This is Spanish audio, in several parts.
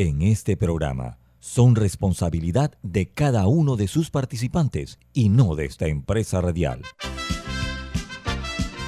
En este programa son responsabilidad de cada uno de sus participantes y no de esta empresa radial.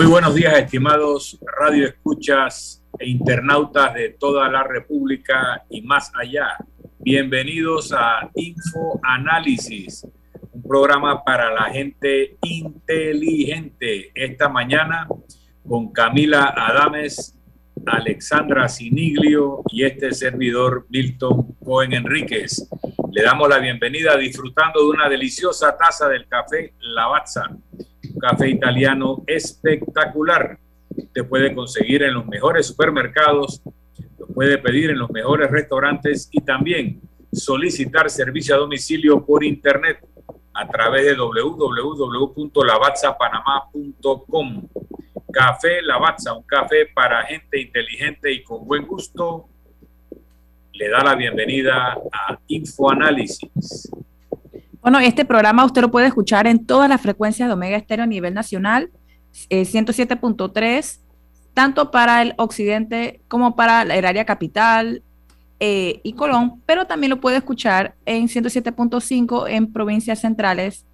Muy buenos días, estimados radio escuchas e internautas de toda la República y más allá. Bienvenidos a Info Análisis, un programa para la gente inteligente. Esta mañana con Camila Adames, Alexandra Siniglio y este servidor Milton Cohen Enríquez. Le damos la bienvenida disfrutando de una deliciosa taza del café Lavazza café italiano espectacular. Te puede conseguir en los mejores supermercados, lo puede pedir en los mejores restaurantes y también solicitar servicio a domicilio por internet a través de www.lavazzapanamá.com. Café Lavazza, un café para gente inteligente y con buen gusto. Le da la bienvenida a Infoanálisis. Bueno, este programa usted lo puede escuchar en todas las frecuencias de Omega Estéreo a nivel nacional, 107.3, eh, tanto para el occidente como para el área capital eh, y Colón, pero también lo puede escuchar en 107.5 en provincias centrales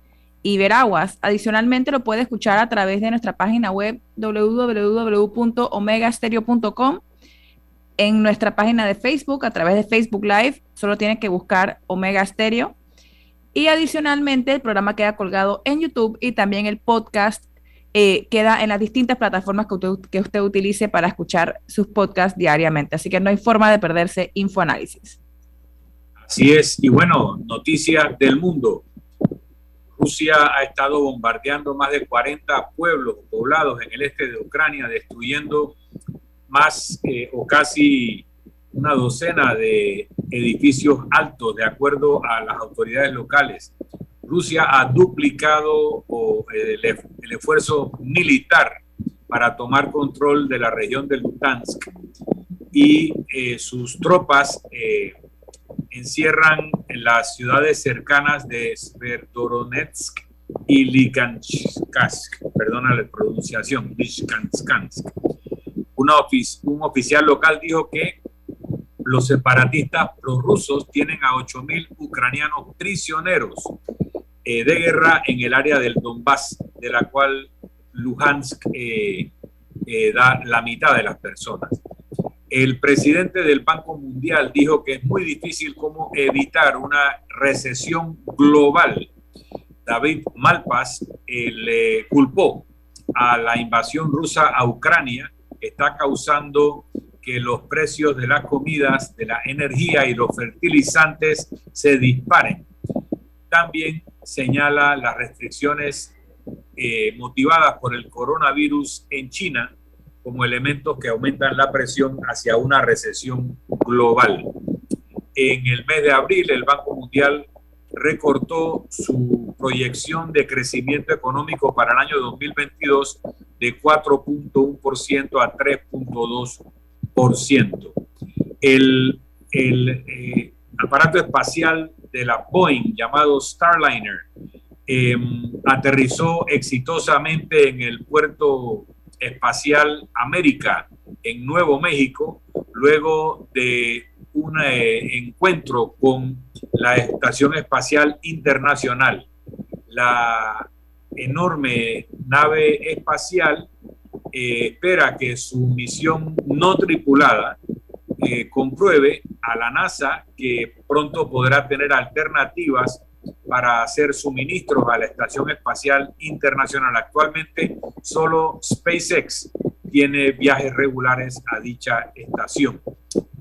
y Veraguas. Adicionalmente lo puede escuchar a través de nuestra página web www.omegastereo.com en nuestra página de Facebook, a través de Facebook Live, solo tiene que buscar Omega Stereo y adicionalmente, el programa queda colgado en YouTube y también el podcast eh, queda en las distintas plataformas que usted, que usted utilice para escuchar sus podcasts diariamente. Así que no hay forma de perderse Infoanálisis. Así es. Y bueno, noticias del mundo. Rusia ha estado bombardeando más de 40 pueblos poblados en el este de Ucrania, destruyendo más eh, o casi una docena de edificios altos, de acuerdo a las autoridades locales. Rusia ha duplicado el, esfuerzo militar para tomar control de la región de Lutansk y eh, sus tropas eh, encierran en las ciudades cercanas de Sverdlovsk y Likansk, perdona la pronunciación, Likansk. un oficial local dijo que los separatistas prorrusos tienen a 8.000 ucranianos prisioneros eh, de guerra en el área del Donbass, de la cual Luhansk eh, eh, da la mitad de las personas. El presidente del Banco Mundial dijo que es muy difícil cómo evitar una recesión global. David Malpas le culpó a la invasión rusa a Ucrania, está causando que los precios de las comidas, de la energía y los fertilizantes se disparen. También señala las restricciones eh, motivadas por el coronavirus en China como elementos que aumentan la presión hacia una recesión global. En el mes de abril, el Banco Mundial recortó su proyección de crecimiento económico para el año 2022 de 4.1% a 3.2%. El, eh, aparato espacial de la Boeing llamado Starliner em, aterrizó exitosamente en el puerto espacial América en Nuevo México luego de un eh, encuentro con la Estación Espacial Internacional. La enorme nave espacial eh, espera que su misión no tripulada eh, compruebe a la NASA que pronto podrá tener alternativas para hacer suministros a la Estación Espacial Internacional. Actualmente solo SpaceX tiene viajes regulares a dicha estación.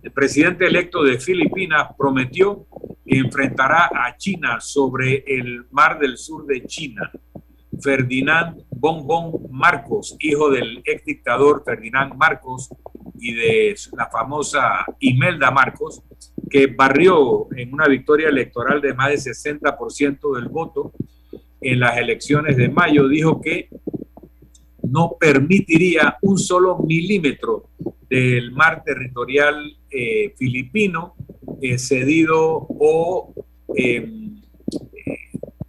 El presidente electo de Filipinas prometió que enfrentará a China sobre el mar del sur de China Ferdinand Bonbon Marcos, hijo del ex dictador Ferdinand Marcos y de la famosa Imelda Marcos, que barrió en una victoria electoral de más de 60% del voto en las elecciones de mayo, dijo que no permitiría un solo milímetro del mar territorial eh, filipino eh, cedido o em, eh,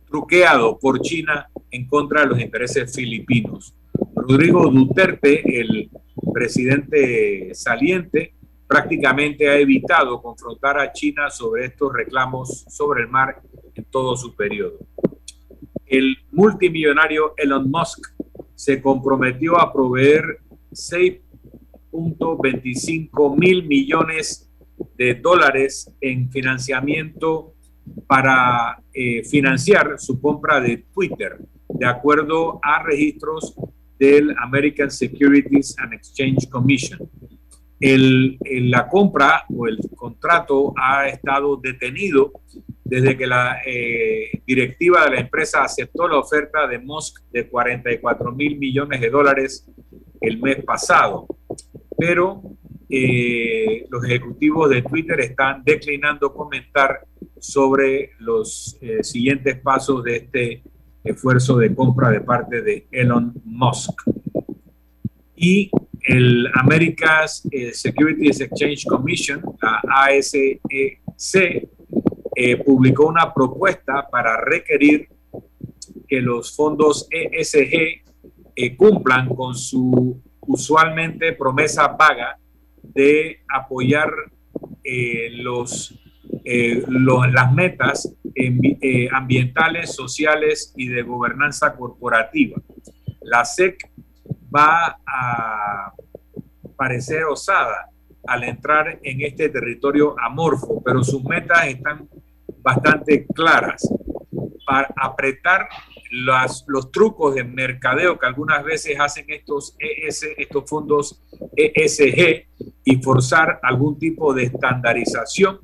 truqueado por China en contra de los intereses filipinos. Rodrigo Duterte, el presidente saliente, prácticamente ha evitado confrontar a China sobre estos reclamos sobre el mar en todo su periodo. El multimillonario Elon Musk se comprometió a proveer 6.25 mil millones de dólares en financiamiento para eh, financiar su compra de Twitter, de acuerdo a registros del American Securities and Exchange Commission. El, la compra o el contrato ha estado detenido desde que la eh, directiva de la empresa aceptó la oferta de Musk de 44 mil millones de dólares el mes pasado. Pero eh, los ejecutivos de Twitter están declinando comentar sobre los eh, siguientes pasos de este esfuerzo de compra de parte de Elon Musk. Y el America's Securities Exchange Commission, la ASEC, eh, publicó una propuesta para requerir que los fondos ESG eh, cumplan con su usualmente promesa vaga de apoyar eh, los, las metas ambientales, sociales y de gobernanza corporativa. La SEC va a parecer osada al entrar en este territorio amorfo, pero sus metas están bastante claras para apretar los trucos de mercadeo que algunas veces hacen estos, ES, estos fondos ESG y forzar algún tipo de estandarización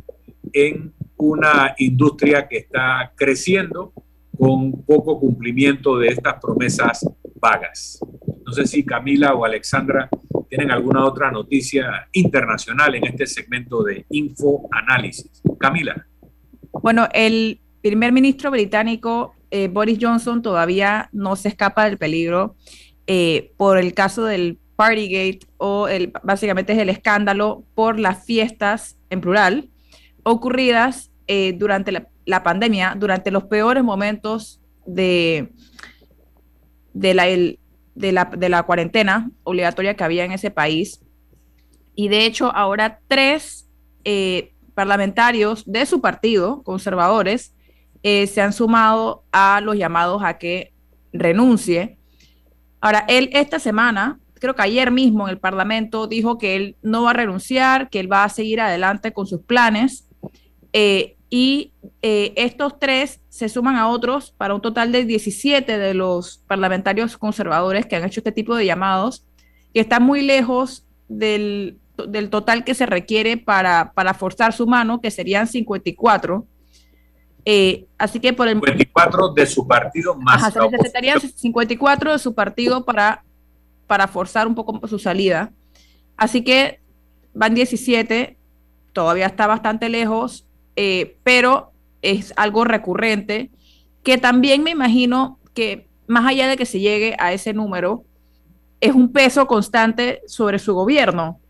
en una industria que está creciendo con poco cumplimiento de estas promesas vagas. No sé si Camila o Alexandra tienen alguna otra noticia internacional en este segmento de Info Análisis. Camila. Bueno, el primer ministro británico eh, Boris Johnson todavía no se escapa del peligro eh, por el caso del Partygate o básicamente es el escándalo por las fiestas en plural ocurridas eh, durante la, pandemia, durante los peores momentos de, de, la, de, la, de la cuarentena obligatoria que había en ese país. Y de hecho ahora tres parlamentarios de su partido, conservadores, eh, se han sumado a los llamados a que renuncie. Ahora, él esta semana, creo que ayer mismo en el Parlamento, dijo que él no va a renunciar, que él va a seguir adelante con sus planes. Eh, y eh, estos tres se suman a otros para un total de 17 de los parlamentarios conservadores que han hecho este tipo de llamados, que están muy lejos del del total que se requiere para, forzar su mano, que serían 54. Eh, así que por el... 54 de su partido más... Ajá, necesitarían 54 de su partido para, para forzar un poco su salida. Así que van 17, todavía está bastante lejos, eh, pero es algo recurrente que también me imagino que más allá de que se llegue a ese número, es un peso constante sobre su gobierno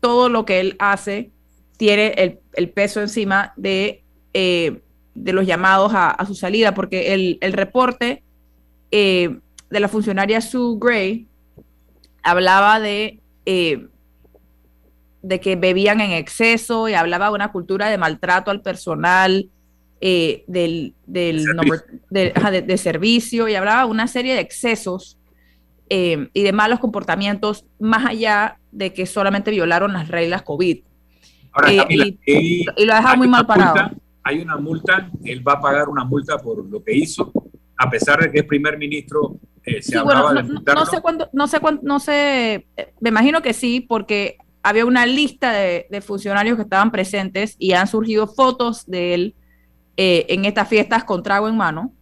todo lo que él hace tiene el, peso encima de, eh, de los llamados a, su salida, porque el, reporte eh, de la funcionaria Sue Gray hablaba de, eh, de que bebían en exceso y hablaba de una cultura de maltrato al personal. del, de, servicio y hablaba de una serie de excesos y de malos comportamientos más allá de que solamente violaron las reglas COVID. Ahora, eh, y, lo ha dejado muy mal parado. Hay una multa, él va a pagar una multa por lo que hizo, a pesar de que es primer ministro. Eh, se hablaba de no, no, sé cuándo, no sé cuándo, no sé, eh, me imagino que sí, porque había una lista de, funcionarios que estaban presentes y han surgido fotos de él en estas fiestas con trago en mano.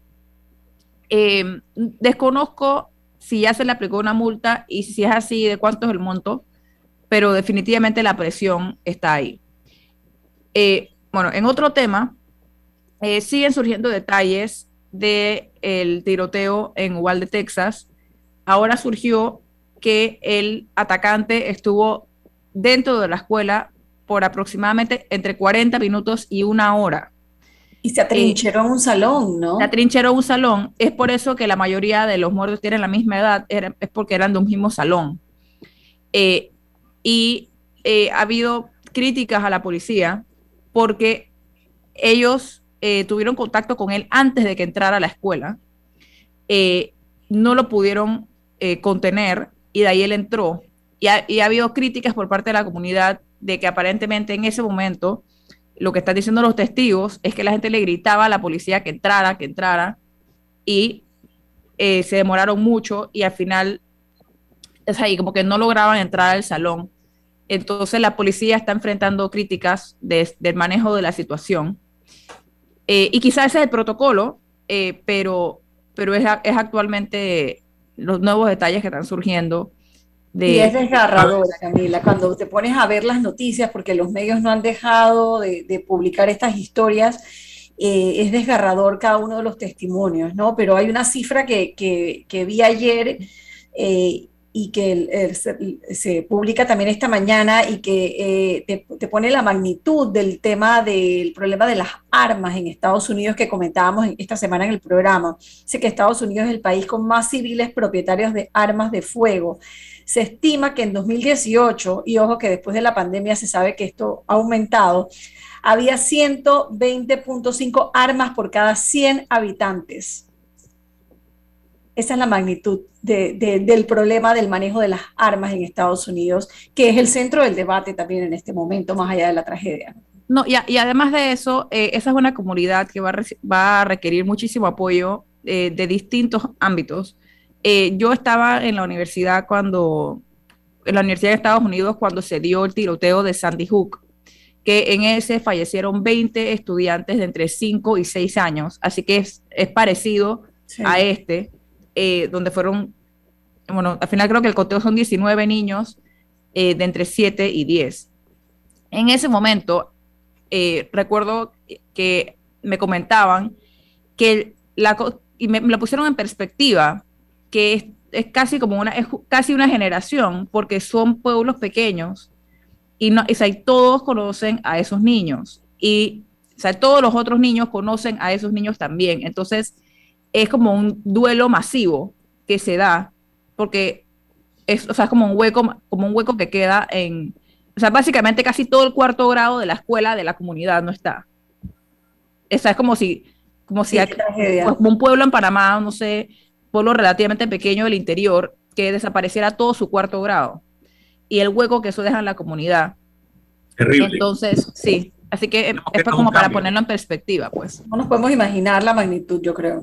Eh, desconozco si ya se le aplicó una multa y si es así, de cuánto es el monto, pero definitivamente la presión está ahí. Eh, bueno, en otro tema, eh, siguen surgiendo detalles del el tiroteo en Uvalde, Texas. Ahora surgió que el atacante estuvo dentro de la escuela por aproximadamente entre 40 minutos y una hora. Y se atrincheró en un salón, ¿no? Se atrincheró un salón. Es por eso que la mayoría de los muertos tienen la misma edad, es porque eran de un mismo salón. Eh, y eh, ha habido críticas a la policía porque ellos eh, tuvieron contacto con él antes de que entrara a la escuela. no lo pudieron contener y de ahí él entró. Y ha, y ha habido críticas por parte de la comunidad de que aparentemente en ese momento lo que están diciendo los testigos es que la gente le gritaba a la policía que entrara, que entrara, y eh, se demoraron mucho y al final, es ahí, como que no lograban entrar al salón. Entonces la policía está enfrentando críticas del manejo de la situación. Eh, y quizás ese es el protocolo, eh, pero, pero es, es actualmente los nuevos detalles que están surgiendo y es desgarradora, Camila, cuando te pones a ver las noticias, porque los medios no han dejado de, publicar estas historias, eh, es desgarrador cada uno de los testimonios, ¿no? Pero hay una cifra que, que, vi ayer eh, y que se, publica también esta mañana y que eh, te, pone la magnitud del tema del problema de las armas en Estados Unidos que comentábamos esta semana en el programa. Sé que Estados Unidos es el país con más civiles propietarios de armas de fuego. Se estima que en 2018, y ojo que después de la pandemia se sabe que esto ha aumentado, había 120.5 armas por cada 100 habitantes. Esa es la magnitud del problema del manejo de las armas en Estados Unidos, que es el centro del debate también en este momento, más allá de la tragedia. No, y, además de eso, eh, esa es una comunidad que va a, requerir muchísimo apoyo eh, de distintos ámbitos. Eh, yo estaba en la universidad cuando, en la Universidad de Estados Unidos, cuando se dio el tiroteo de Sandy Hook, que en ese fallecieron 20 estudiantes de entre 5 y 6 años, así que es, parecido a este, eh, donde fueron, bueno, al final creo que el conteo son 19 niños eh, de entre 7 y 10. En ese momento, recuerdo que me comentaban que la, y me, me, lo pusieron en perspectiva, que es, casi como una, es casi una generación, porque son pueblos pequeños y, no, todos conocen a esos niños y todos los otros niños conocen a esos niños también. Entonces, es como un duelo masivo que se da, porque es, o sea, como un hueco, como un hueco que queda en, o sea, básicamente casi todo el cuarto grado de la escuela de la comunidad no está. O sea, es como si, como si como un pueblo en Panamá, no sé, pueblo relativamente pequeño del interior que desapareciera todo su cuarto grado y el hueco que eso deja en la comunidad. Terrible. Entonces, sí, así que es como para ponerlo en perspectiva, pues. No nos podemos imaginar la magnitud, yo creo.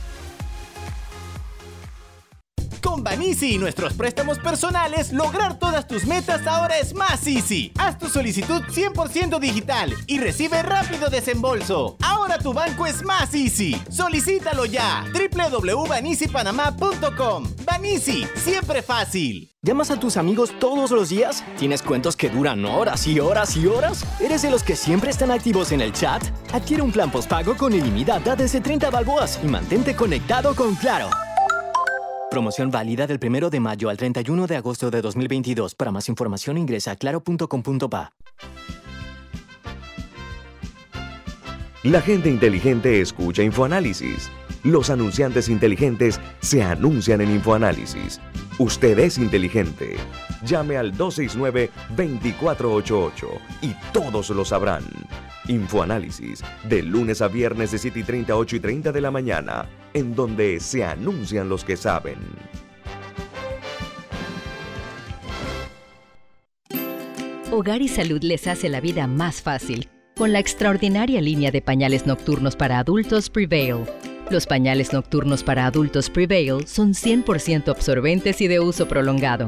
Con Banisi y nuestros préstamos personales, lograr todas tus metas ahora es más easy. Haz tu solicitud 100% digital y recibe rápido desembolso. Ahora tu banco es más easy. Solicítalo ya. www.banisipanamá.com. Banisi, siempre fácil. ¿Llamas a tus amigos todos los días? ¿Tienes cuentos que duran horas y horas y horas? ¿Eres de los que siempre están activos en el chat? Adquiere un plan postpago con ilimitada desde 30 balboas y mantente conectado con Claro. Promoción válida del 1 de mayo al 31 de agosto de 2022. Para más información ingresa a claro.com.pa. La gente inteligente escucha InfoAnálisis. Los anunciantes inteligentes se anuncian en InfoAnálisis. Usted es inteligente. Llame al 269-2488 y todos lo sabrán. Infoanálisis, de lunes a viernes de 7 y 30, 8 y 30 de la mañana, en donde se anuncian los que saben. Hogar y Salud les hace la vida más fácil con la extraordinaria línea de pañales nocturnos para adultos Prevail. Los pañales nocturnos para adultos Prevail son 100% absorbentes y de uso prolongado.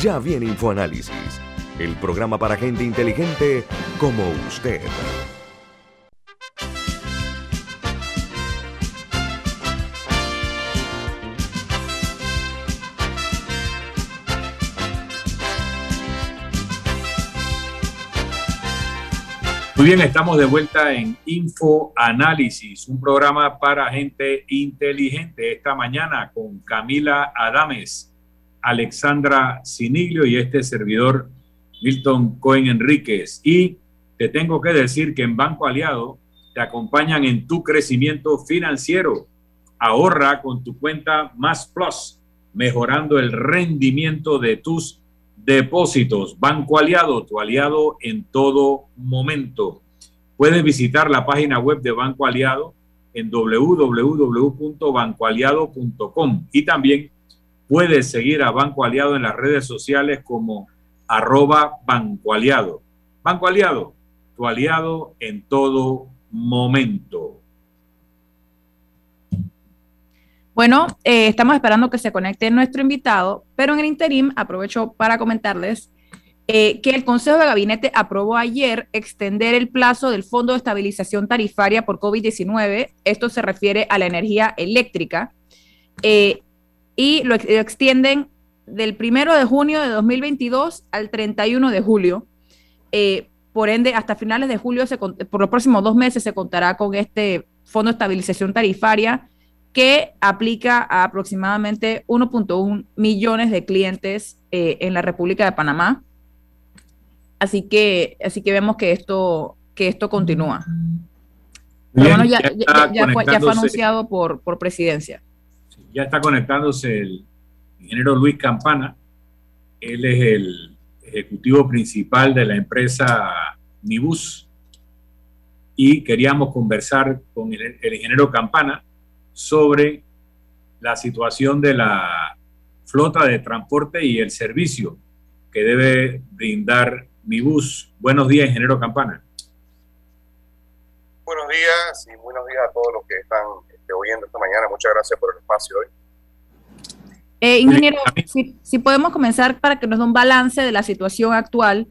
Ya viene InfoAnálisis, el programa para gente inteligente como usted. Muy bien, estamos de vuelta en Info Análisis, un programa para gente inteligente. Esta mañana con Camila Adames, Alexandra Siniglio y este servidor Milton Cohen Enríquez. Y te tengo que decir que en Banco Aliado te acompañan en tu crecimiento financiero. Ahorra con tu cuenta Más Plus, mejorando el rendimiento de tus Depósitos, Banco Aliado, tu aliado en todo momento. Puedes visitar la página web de Banco Aliado en www.bancoaliado.com y también puedes seguir a Banco Aliado en las redes sociales como arroba Banco Aliado. Banco Aliado, tu aliado en todo momento. Bueno, eh, estamos esperando que se conecte nuestro invitado, pero en el interim aprovecho para comentarles eh, que el Consejo de Gabinete aprobó ayer extender el plazo del Fondo de Estabilización Tarifaria por COVID-19. Esto se refiere a la energía eléctrica. Eh, y lo, extienden del primero de junio de 2022 al 31 de julio. por ende, hasta finales de julio, por los próximos dos meses, se contará con este Fondo de Estabilización Tarifaria que aplica a aproximadamente 1.1 millones de clientes eh, en la República de Panamá. Así que, así que vemos que esto, que esto continúa. bueno, ya, fue, anunciado por, por presidencia. Ya está conectándose el ingeniero Luis Campana. Él es el ejecutivo principal de la empresa Mibus. Y queríamos conversar con el ingeniero Campana sobre la situación de la flota de transporte y el servicio que debe brindar mi bus. Buenos días, ingeniero Campana. Buenos días y buenos días a todos los que están este, oyendo esta mañana. Muchas gracias por el espacio hoy. Eh, ingeniero, si, podemos comenzar para que nos dé un balance de la situación actual,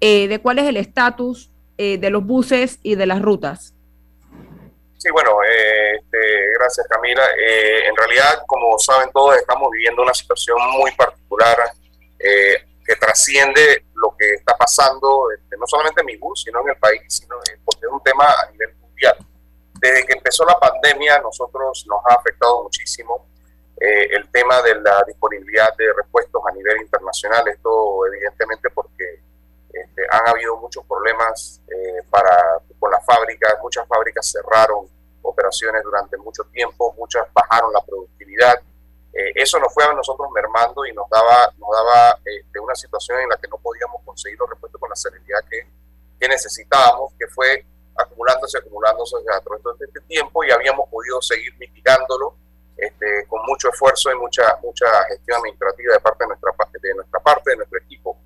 eh, de cuál es el estatus eh, de los buses y de las rutas. Sí, bueno, eh, este, gracias Camila. Eh, en realidad, como saben todos, estamos viviendo una situación muy particular eh, que trasciende lo que está pasando, este, no solamente en mi bus, sino en el país, sino porque es un tema a nivel mundial. Desde que empezó la pandemia, nosotros nos ha afectado muchísimo el tema de la disponibilidad de repuestos a nivel internacional. Esto, evidentemente, porque este, han habido muchos problemas para, con las fábricas, muchas fábricas cerraron operaciones durante mucho tiempo, muchas bajaron la productividad. Eh, eso nos fue a nosotros mermando y nos daba, nos daba este, una situación en la que no podíamos conseguir los repuestos con la serenidad que, que necesitábamos, que fue acumulándose, acumulándose a través de este tiempo y habíamos podido seguir mitigándolo este, con mucho esfuerzo y mucha, mucha gestión administrativa de parte de nuestra, de nuestra parte, de nuestro equipo.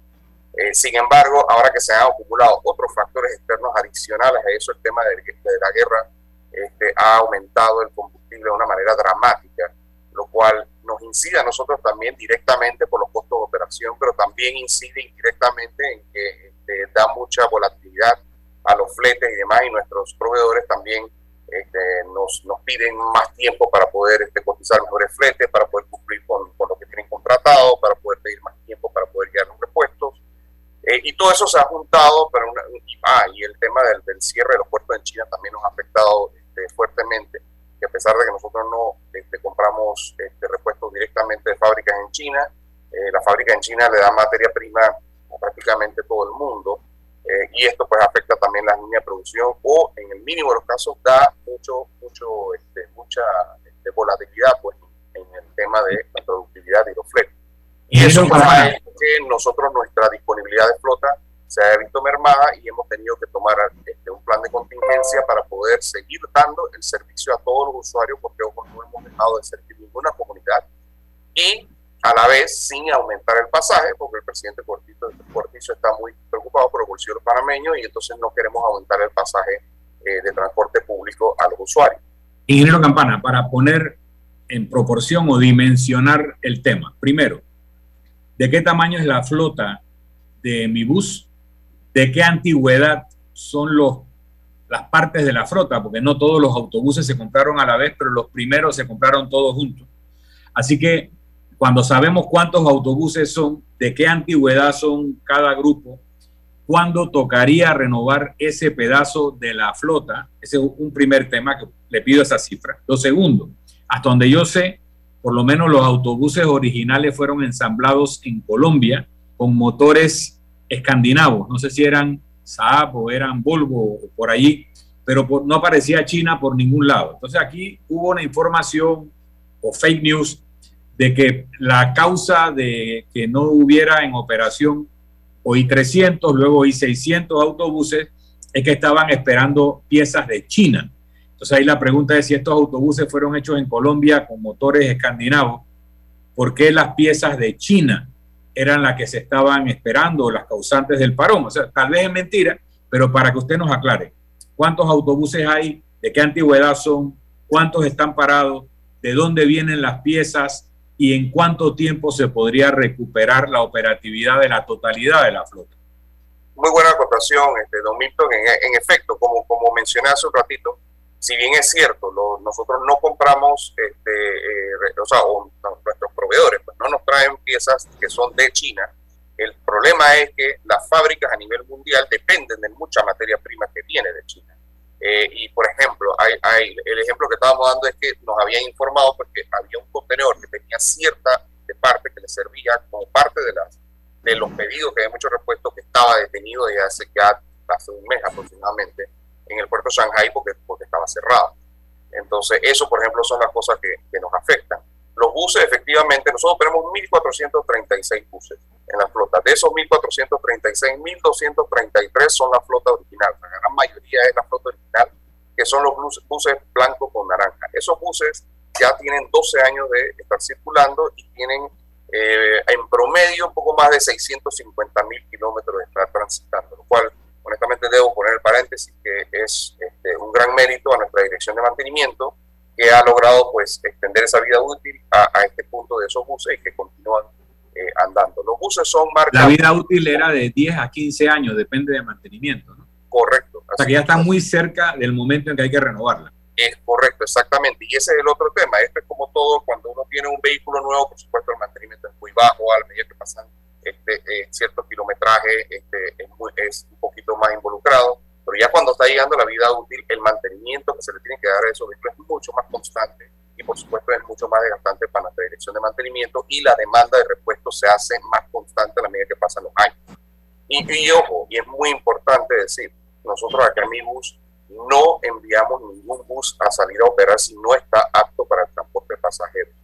Eh, sin embargo, ahora que se han acumulado otros factores externos adicionales a eso, el tema de, de la guerra este, ha aumentado el combustible de una manera dramática, lo cual nos incide a nosotros también directamente por los costos de operación, pero también incide indirectamente en que este, da mucha volatilidad a los fletes y demás, y nuestros proveedores también este, nos, nos, piden más tiempo para poder este, cotizar mejores fletes, para poder cumplir con, con, lo que tienen contratado, para poder pedir más tiempo para poder guiar los repuestos. Eh, y todo eso se ha juntado, pero y, ah, y el tema del, del, cierre de los puertos en China también nos ha afectado este, fuertemente, que a pesar de que nosotros no este, compramos este, repuestos directamente de fábricas en China, eh, la fábrica en China le da materia prima a prácticamente todo el mundo. Y esto pues afecta también la línea de producción o en el mínimo de los casos da mucho, mucho, este, mucha este, volatilidad pues en el tema de la productividad de los fletes. Y eso para que nosotros nuestra disponibilidad de flota se ha visto mermada y hemos tenido que tomar este, un plan de contingencia para poder seguir dando el servicio a todos los usuarios porque no hemos dejado de servir ninguna comunidad y a la vez sin aumentar el pasaje porque el presidente Cortizo, está muy preocupado por el bolsillo de los panameños y entonces no queremos aumentar el pasaje eh, de transporte público a los usuarios. Ingeniero Campana, para poner en proporción o dimensionar el tema, primero, ¿de qué tamaño es la flota de mi bus de qué antigüedad son los, las partes de la flota, porque no todos los autobuses se compraron a la vez, pero los primeros se compraron todos juntos. Así que cuando sabemos cuántos autobuses son, de qué antigüedad son cada grupo, cuándo tocaría renovar ese pedazo de la flota, ese es un primer tema que le pido esa cifra. Lo segundo, hasta donde yo sé, por lo menos los autobuses originales fueron ensamblados en Colombia con motores escandinavos, no sé si eran Saab o eran Volvo o por allí, pero no aparecía China por ningún lado. Entonces aquí hubo una información o fake news de que la causa de que no hubiera en operación hoy 300, luego hoy 600 autobuses es que estaban esperando piezas de China. Entonces ahí la pregunta es si estos autobuses fueron hechos en Colombia con motores escandinavos, ¿por qué las piezas de China eran las que se estaban esperando, las causantes del parón. O sea, tal vez es mentira, pero para que usted nos aclare, ¿cuántos autobuses hay? ¿De qué antigüedad son? ¿Cuántos están parados? ¿De dónde vienen las piezas? ¿Y en cuánto tiempo se podría recuperar la operatividad de la totalidad de la flota? Muy buena acotación, este, don Milton. En, efecto, como, como mencioné hace un ratito, si bien es cierto, nosotros no compramos, este, eh, o sea, nuestros proveedores pues, no nos traen piezas que son de China, el problema es que las fábricas a nivel mundial dependen de mucha materia prima que viene de China. Eh, y por ejemplo, hay, hay, el ejemplo que estábamos dando es que nos habían informado porque había un contenedor que tenía cierta de parte que le servía como parte de, las, de los pedidos que hay muchos repuestos que estaba detenido desde hace ya hace un mes aproximadamente en el puerto de Shanghai porque, porque estaba cerrado. Entonces, eso, por ejemplo, son las cosas que, que nos afectan. Los buses, efectivamente, nosotros tenemos 1.436 buses en la flota. De esos 1.436, 1.233 son la flota original. La gran mayoría es la flota original, que son los buses blancos con naranja. Esos buses ya tienen 12 años de estar circulando y tienen eh, en promedio un poco más de 650 mil kilómetros de estar transitando, lo cual honestamente debo poner el paréntesis que es este, un gran mérito a nuestra dirección de mantenimiento que ha logrado pues extender esa vida útil a, este punto de esos buses y que continúan eh, andando. Los buses son marcas... La vida útil era de 10 a 15 años, depende de mantenimiento, ¿no? Correcto. O sea que ya está muy cerca del momento en que hay que renovarla. Es correcto, exactamente. Y ese es el otro tema. Este es como todo, cuando uno tiene un vehículo nuevo, por supuesto el mantenimiento es muy bajo a medida que pasan este, eh, cierto kilometraje este, es, un poquito más involucrado, pero ya cuando está llegando la vida útil, el mantenimiento que se le tiene que dar a esos vehículos es mucho más constante y por supuesto es mucho más desgastante para la dirección de mantenimiento y la demanda de repuesto se hace más constante a la medida que pasan los años. Y, y ojo, y es muy importante decir, nosotros acá en mi bus no enviamos ningún bus a salir a operar si no está apto para el transporte de pasajeros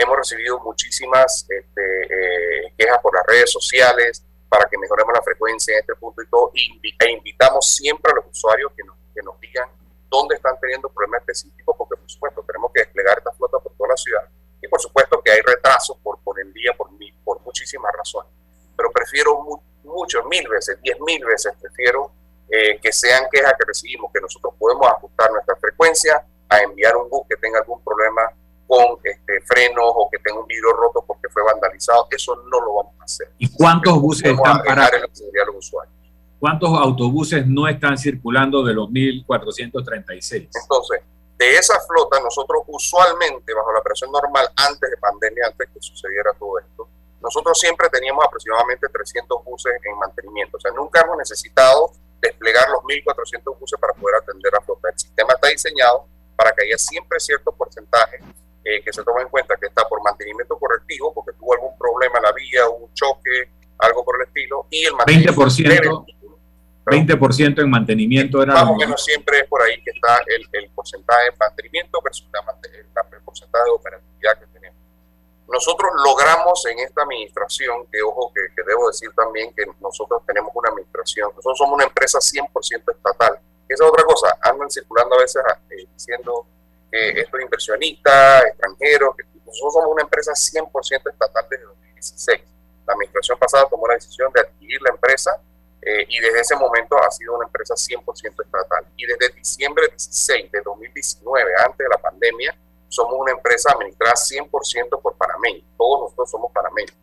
Hemos recibido muchísimas este, eh, quejas por las redes sociales para que mejoremos la frecuencia en este punto y todo. E invitamos siempre a los usuarios que nos, que nos digan dónde están teniendo problemas específicos, porque por supuesto tenemos que desplegar esta flota por toda la ciudad. Y por supuesto que hay retrasos por, por el día, por, por muchísimas razones. Pero prefiero mucho, mil veces, diez mil veces, prefiero eh, que sean quejas que recibimos, que nosotros podemos ajustar nuestra frecuencia, a enviar un bus que tenga algún problema con este, frenos o que tenga un vidrio roto porque fue vandalizado. Eso no lo vamos a hacer. ¿Y cuántos buses están parados? ¿Cuántos autobuses no están circulando de los 1436? Entonces, de esa flota, nosotros usualmente, bajo la operación normal, antes de pandemia, antes que sucediera todo esto, nosotros siempre teníamos aproximadamente 300 buses en mantenimiento. O sea, nunca hemos necesitado desplegar los 1.400 buses para poder atender la flota. El sistema está diseñado para que haya siempre cierto porcentaje eh, que se toma en cuenta que está por mantenimiento correctivo, porque tuvo algún problema en la vía, un choque, algo por el estilo, y el mantenimiento 20%, 20% en mantenimiento era... Más o menos siempre es por ahí que está el, el porcentaje de mantenimiento versus el porcentaje de operatividad que. Nosotros logramos en esta administración, que ojo que, que, debo decir también que nosotros tenemos una administración, nosotros somos una empresa 100% estatal. Esa es otra cosa, andan circulando a veces eh, diciendo que esto es inversionista, extranjero, que nosotros somos una empresa 100% estatal desde 2016. La administración pasada tomó la decisión de adquirir la empresa eh, y desde ese momento ha sido una empresa 100% estatal. Y desde diciembre 16 de 2019, antes de la pandemia, somos una empresa administrada 100% por panameños. Todos nosotros somos panameños.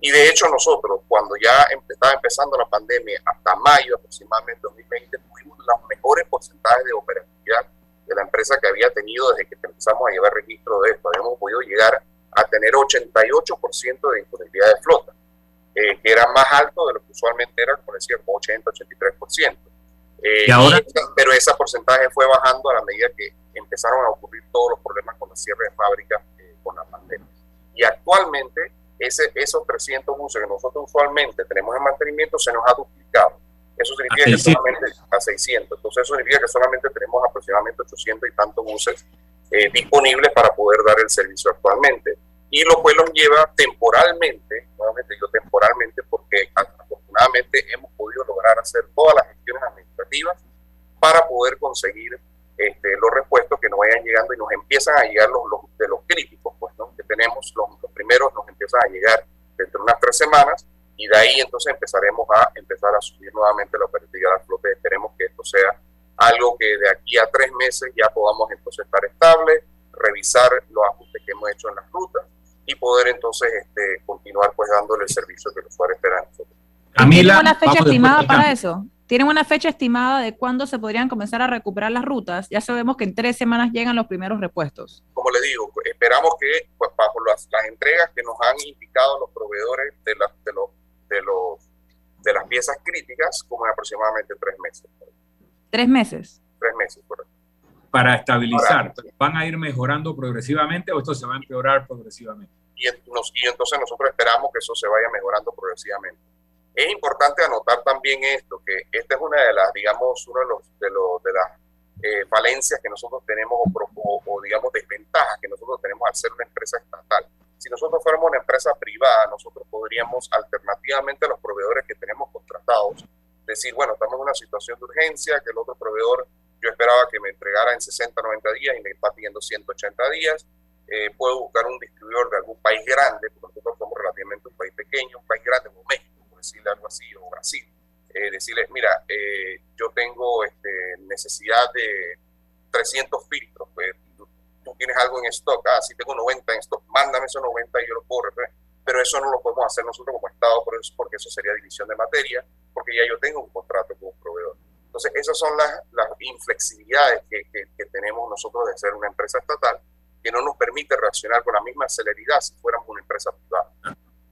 Y de hecho nosotros, cuando ya estaba empezando la pandemia, hasta mayo aproximadamente 2020, tuvimos los mejores porcentajes de operatividad de la empresa que había tenido desde que empezamos a llevar registro de esto. Habíamos podido llegar a tener 88% de disponibilidad de flota, eh, que era más alto de lo que usualmente era, como decía, 80-83%. Eh, pero ese porcentaje fue bajando a la medida que empezaron a ocurrir todos los problemas con la cierre de fábricas eh, con la pandemia. Y actualmente ese, esos 300 buses que nosotros usualmente tenemos en mantenimiento se nos ha duplicado. Eso significa que solamente a 600. Entonces eso significa que solamente tenemos aproximadamente 800 y tantos buses eh, disponibles para poder dar el servicio actualmente. Y lo cual nos lleva temporalmente, nuevamente digo temporalmente, porque afortunadamente hemos podido lograr hacer todas las gestiones administrativas para poder conseguir este, los repuestos que nos vayan llegando y nos empiezan a llegar los, de los críticos, pues, ¿no? que tenemos, los, los, primeros nos empiezan a llegar dentro de unas tres semanas y de ahí entonces empezaremos a empezar a subir nuevamente la operatividad de la flota. Esperemos que esto sea algo que de aquí a tres meses ya podamos entonces estar estable, revisar los ajustes que hemos hecho en las rutas y poder entonces este, continuar pues dándole el servicio que los usuarios esperan. ¿Tienen una fecha estimada para eso? ¿Tienen una fecha estimada de cuándo se podrían comenzar a recuperar las rutas? Ya sabemos que en tres semanas llegan los primeros repuestos. Como le digo, esperamos que pues, bajo las, las entregas que nos han indicado los proveedores de, la, de, los, de, los, de las piezas críticas, como en aproximadamente tres meses. ¿Tres meses? Tres meses, correcto. Para estabilizar, ¿van a ir mejorando progresivamente o esto se va a empeorar progresivamente? Y, nos, y entonces nosotros esperamos que eso se vaya mejorando progresivamente es importante anotar también esto, que esta es una de las, digamos, uno de los de, los, de las eh, falencias que nosotros tenemos o, o, digamos, desventajas que nosotros tenemos al ser una empresa estatal. Si nosotros fuéramos una empresa privada, nosotros podríamos alternativamente a los proveedores que tenemos contratados decir, bueno, estamos en una situación de urgencia, que el otro proveedor yo esperaba que me entregara en 60, 90 días y me está pidiendo 180 días. Eh, puedo buscar un distribuidor de algún país grande, porque nosotros somos relativamente un país pequeño, un país grande como México decirle algo así, o Brasil, eh, decirle, mira, eh, yo tengo este, necesidad de 300 filtros, pues tú, tienes algo en stock, ah, sí tengo 90 en stock, mándame esos 90 y yo los puedo pero eso no lo podemos hacer nosotros como Estado, por eso, porque eso sería división de materia, porque ya yo tengo un contrato con un proveedor. Entonces, esas son las, las inflexibilidades que, que tenemos nosotros de ser una empresa estatal, que no nos permite reaccionar con la misma celeridad si fuéramos una empresa privada.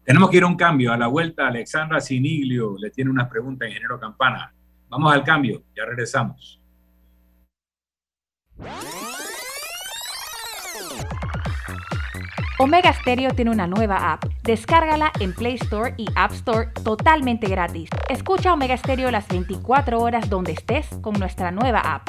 Tenemos que ir a un cambio. A la vuelta, Alexandra Siniglio le tiene unas preguntas, ingeniero Campana. Vamos al cambio, ya regresamos. Omega Stereo tiene una nueva app. Descárgala en Play Store y App Store totalmente gratis. Escucha Omega Stereo las 24 horas donde estés con nuestra nueva app.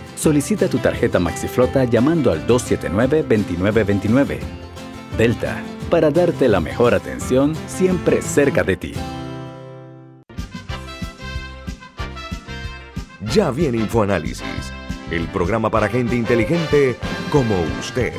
Solicita tu tarjeta MaxiFlota llamando al 279-2929. Delta, para darte la mejor atención siempre cerca de ti. Ya viene InfoAnálisis, el programa para gente inteligente como usted.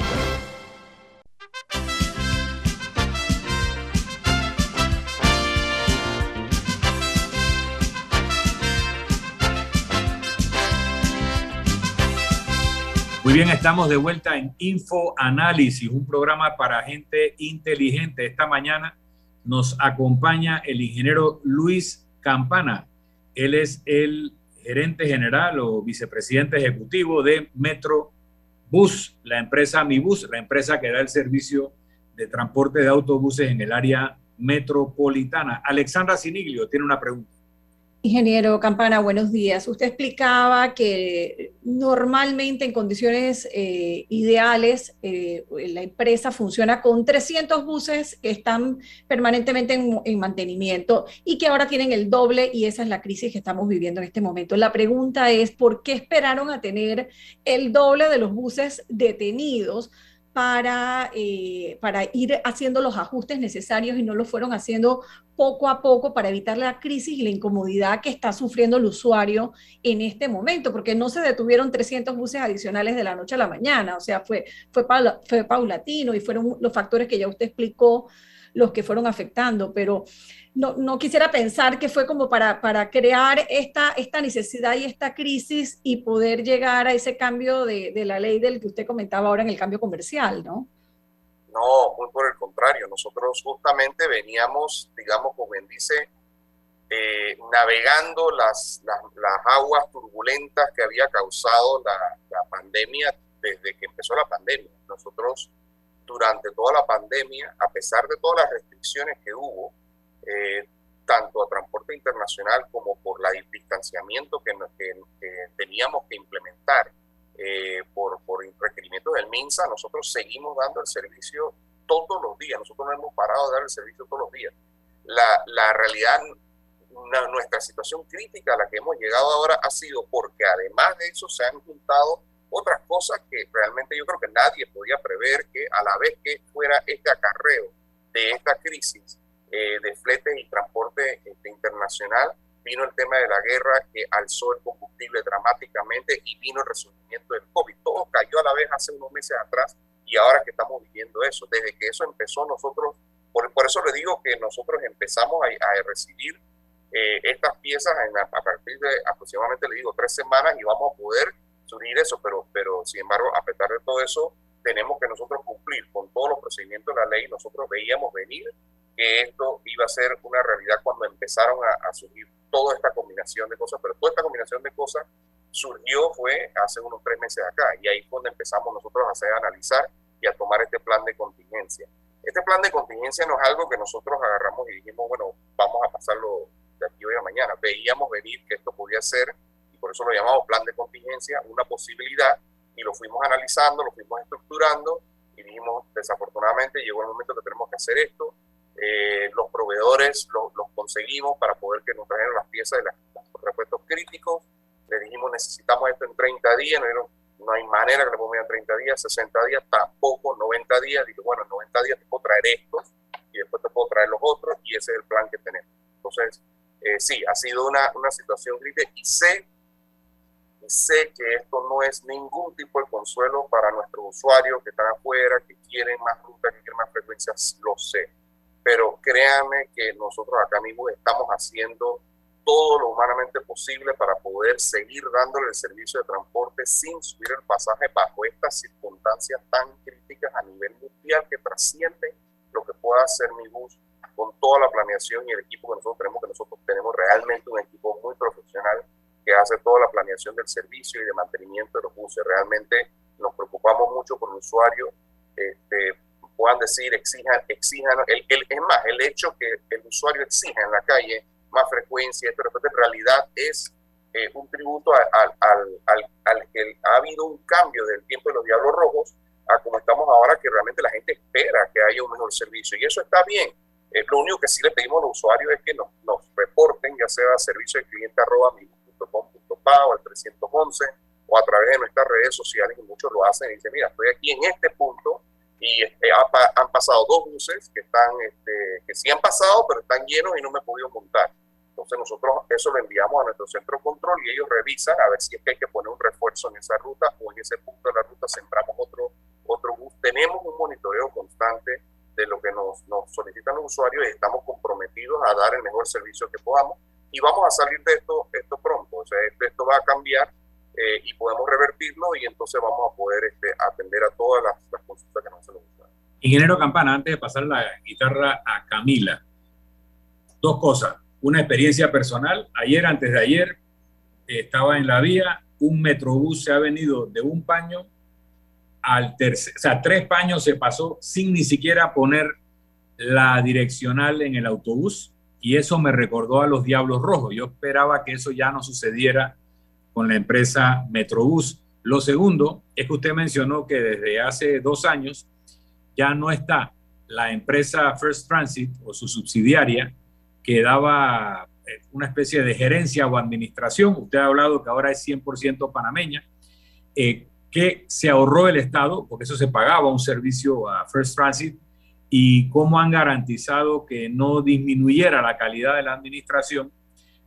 Bien, estamos de vuelta en Info Análisis, un programa para gente inteligente. Esta mañana nos acompaña el ingeniero Luis Campana. Él es el gerente general o vicepresidente ejecutivo de Metro Bus, la empresa Mi Bus, la empresa que da el servicio de transporte de autobuses en el área metropolitana. Alexandra Siniglio tiene una pregunta. Ingeniero Campana, buenos días. Usted explicaba que normalmente en condiciones eh, ideales eh, la empresa funciona con 300 buses que están permanentemente en, en, mantenimiento y que ahora tienen el doble y esa es la crisis que estamos viviendo en este momento. La pregunta es, ¿por qué esperaron a tener el doble de los buses detenidos? Para, eh, para ir haciendo los ajustes necesarios y no lo fueron haciendo poco a poco para evitar la crisis y la incomodidad que está sufriendo el usuario en este momento, porque no se detuvieron 300 buses adicionales de la noche a la mañana, o sea, fue, fue, fue paulatino y fueron los factores que ya usted explicó los que fueron afectando, pero no, no quisiera pensar que fue como para, para crear esta, esta necesidad y esta crisis y poder llegar a ese cambio de, de la ley del que usted comentaba ahora en el cambio comercial, ¿no? No, muy por el contrario. Nosotros justamente veníamos, digamos, como bien dice, eh, navegando las, las, aguas turbulentas que había causado la, pandemia desde que empezó la pandemia. Nosotros, durante toda la pandemia, a pesar de todas las restricciones que hubo, eh, tanto a transporte internacional como por la distanciamiento que, que, teníamos que implementar eh, por, por requerimientos del MINSA, nosotros seguimos dando el servicio todos los días, nosotros no hemos parado de dar el servicio todos los días. La, la realidad, nuestra situación crítica a la que hemos llegado ahora ha sido porque además de eso se han juntado otras cosas que realmente yo creo que nadie podía prever que a la vez que fuera este acarreo de esta crisis, eh, de fletes y transporte este, internacional, vino el tema de la guerra que alzó el combustible dramáticamente y vino el resurgimiento del COVID. Todo cayó a la vez hace unos meses atrás y ahora que estamos viviendo eso. Desde que eso empezó, nosotros, por, por eso le digo que nosotros empezamos a, a recibir eh, estas piezas en, a, partir de aproximadamente, le digo, tres semanas y vamos a poder subir eso, pero, pero sin embargo, a pesar de todo eso, tenemos que nosotros cumplir con todos los procedimientos de la ley. Nosotros veíamos venir que esto iba a ser una realidad cuando empezaron a, surgir toda esta combinación de cosas, pero toda esta combinación de cosas surgió fue hace unos tres meses acá y ahí fue donde empezamos nosotros a hacer analizar y a tomar este plan de contingencia. Este plan de contingencia no es algo que nosotros agarramos y dijimos, bueno, vamos a pasarlo de aquí hoy a mañana. Veíamos venir que esto podía ser, por eso lo llamamos plan de contingencia, una posibilidad, y lo fuimos analizando, lo fuimos estructurando, y dijimos, desafortunadamente llegó el momento que tenemos que hacer esto, eh, los proveedores los, conseguimos para poder que nos traigan las piezas de los repuestos críticos. Le dijimos, necesitamos esto en 30 días, no hay manera que le pongan 30 días, 60 días, tampoco 90 días. Digo, bueno, en 90 días te puedo traer estos y después te puedo traer los otros y ese es el plan que tenemos. Entonces, eh, sí, ha sido una, una situación crítica y sé, sé que esto no es ningún tipo de consuelo para nuestros usuarios que están afuera, que quieren más ruta, que quieren más frecuencias, lo sé. Pero créanme que nosotros acá mismo estamos haciendo todo lo humanamente posible para poder seguir dándole el servicio de transporte sin subir el pasaje bajo estas circunstancias tan críticas a nivel mundial que trascienden lo que pueda hacer mi bus con toda la planeación y el equipo que nosotros tenemos, que nosotros tenemos realmente un equipo muy profesional que hace toda la planeación del servicio y de mantenimiento de los buses. Realmente nos preocupamos mucho por el usuario. Este, puedan decir, exijan, exijan, el, el, es más, el hecho que el usuario exija en la calle más frecuencia, esto en realidad es eh, un tributo al, al, al, al, que ha habido un cambio del tiempo de los Diablos Rojos a como estamos ahora, que realmente la gente espera que haya un mejor servicio. Y eso está bien. Eh, lo único que sí le pedimos a los usuarios es que nos, nos reporten, ya sea servicio de cliente arroba o al 311 o a través de nuestras redes sociales, y muchos lo hacen y dicen, mira, estoy aquí en este punto y este, han pasado dos buses que están, este, que sí han pasado, pero están llenos y no me he podido montar. Entonces nosotros eso lo enviamos a nuestro centro de control y ellos revisan a ver si es que hay que poner un refuerzo en esa ruta o en ese punto de la ruta sembramos otro, otro bus. Tenemos un monitoreo constante de lo que nos, nos solicitan los usuarios y estamos comprometidos a dar el mejor servicio que podamos y vamos a salir de esto, esto pronto. O sea, esto, va a cambiar eh, y podemos revertirlo y entonces vamos a poder este, atender a todas las, las consultas que nos los usuarios. Ingeniero Campana, antes de pasar la guitarra a Camila, dos cosas una experiencia personal. Ayer, antes de ayer, estaba en la vía, un metrobús se ha venido de un paño al tercer, o sea, tres paños se pasó sin ni siquiera poner la direccional en el autobús y eso me recordó a los Diablos Rojos. Yo esperaba que eso ya no sucediera con la empresa Metrobús. Lo segundo es que usted mencionó que desde hace dos años ya no está la empresa First Transit o su subsidiaria que daba eh, una especie de gerencia o administración. Usted ha hablado que ahora es 100% panameña, eh, que se ahorró el Estado, porque eso se pagaba un servicio a First Transit, y cómo han garantizado que no disminuyera la calidad de la administración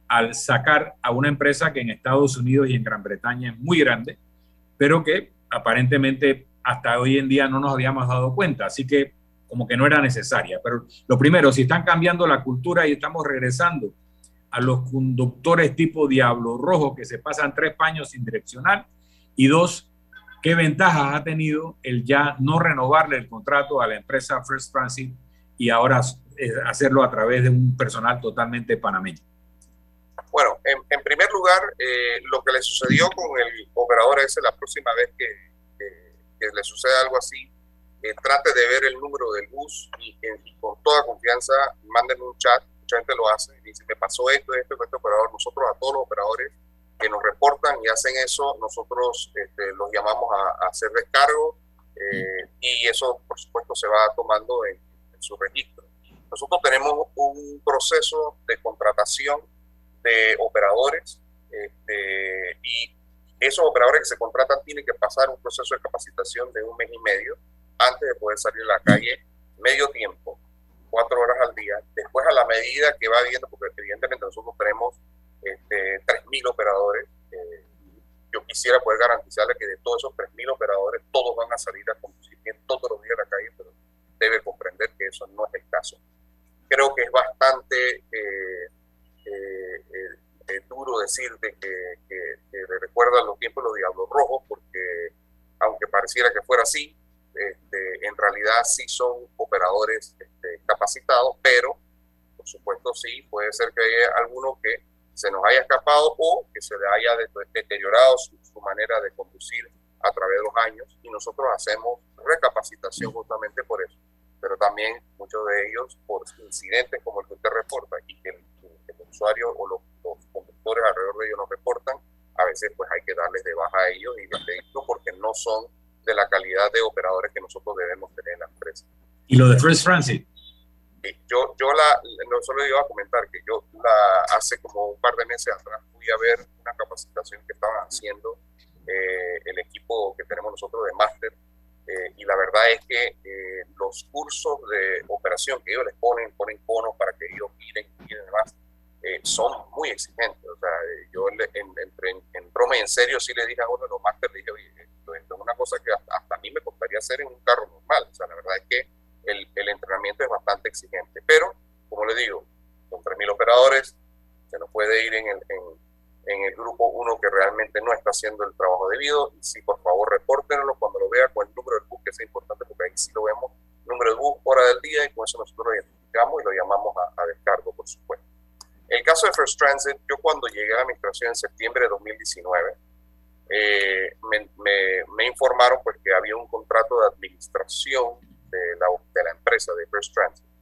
al sacar a una empresa que en Estados Unidos y en Gran Bretaña es muy grande, pero que aparentemente hasta hoy en día no nos habíamos dado cuenta. Así que como que no era necesaria. Pero lo primero, si están cambiando la cultura y estamos regresando a los conductores tipo Diablo Rojo que se pasan tres paños sin direccional, y dos, qué ventajas ha tenido el ya no renovarle el contrato a la empresa First Transit y ahora eh, hacerlo a través de un personal totalmente panameño. Bueno, en, primer lugar, eh, lo que le sucedió con el operador es la próxima vez que, que le sucede algo así, trate de ver el número del bus y, con toda confianza manden un chat, mucha gente lo hace, y dice, me pasó esto, esto, este operador, nosotros a todos los operadores que nos reportan y hacen eso, nosotros este, los llamamos a, hacer descargo eh, y eso por supuesto se va tomando en, su registro. Nosotros tenemos un proceso de contratación de operadores este, y esos operadores que se contratan tienen que pasar un proceso de capacitación de un mes y medio antes de poder salir a la calle medio tiempo, cuatro horas al día. Después, a la medida que va viendo, porque evidentemente nosotros tenemos este, 3.000 operadores, eh, yo quisiera poder garantizarle que de todos esos 3.000 operadores, todos van a salir a conducir bien todos los días a la calle, pero debe comprender que eso no es el caso. Creo que es bastante eh, eh, duro decirte que, que, que recuerda los tiempos de los Diablos Rojos, porque aunque pareciera que fuera así, este, en realidad sí son operadores este, capacitados, pero por supuesto sí, puede ser que haya alguno que se nos haya escapado o que se le haya deteriorado su, manera de conducir a través de los años y nosotros hacemos recapacitación justamente por eso, pero también muchos de ellos por incidentes como el que usted reporta y que el, usuario o los, conductores alrededor de ellos nos reportan, a veces pues hay que darles de baja a ellos y porque no son de la calidad de operadores que nosotros debemos tener en la empresa. ¿Y lo de First Transit? Yo, yo la, no solo iba a comentar que yo la, hace como un par de meses atrás fui a ver una capacitación que estaban haciendo eh, el equipo que tenemos nosotros de máster. Eh, y la verdad es que los cursos de operación que ellos les ponen, ponen bonos para que ellos miren y demás, son muy exigentes. O sea, yo en, en, en, broma y en serio sí le dije a uno de los máster, le dije, oye, esto, es una cosa que hasta, a mí me costaría hacer en un carro normal. O sea, la verdad es que el, el entrenamiento es bastante exigente. Pero, como le digo, con 3.000 operadores, se nos puede ir en el, en, el grupo uno que realmente no está haciendo el trabajo debido. Y sí, por favor, repórtenlo cuando lo vea con el número de bus, que es importante porque ahí sí lo vemos, número de bus, hora del día, y con eso nosotros lo identificamos y lo llamamos a, descargo, por supuesto. El caso de First Transit, yo cuando llegué a la administración en septiembre de 2019, eh, me, me, informaron pues que había un contrato de administración de la, de la empresa de First Transit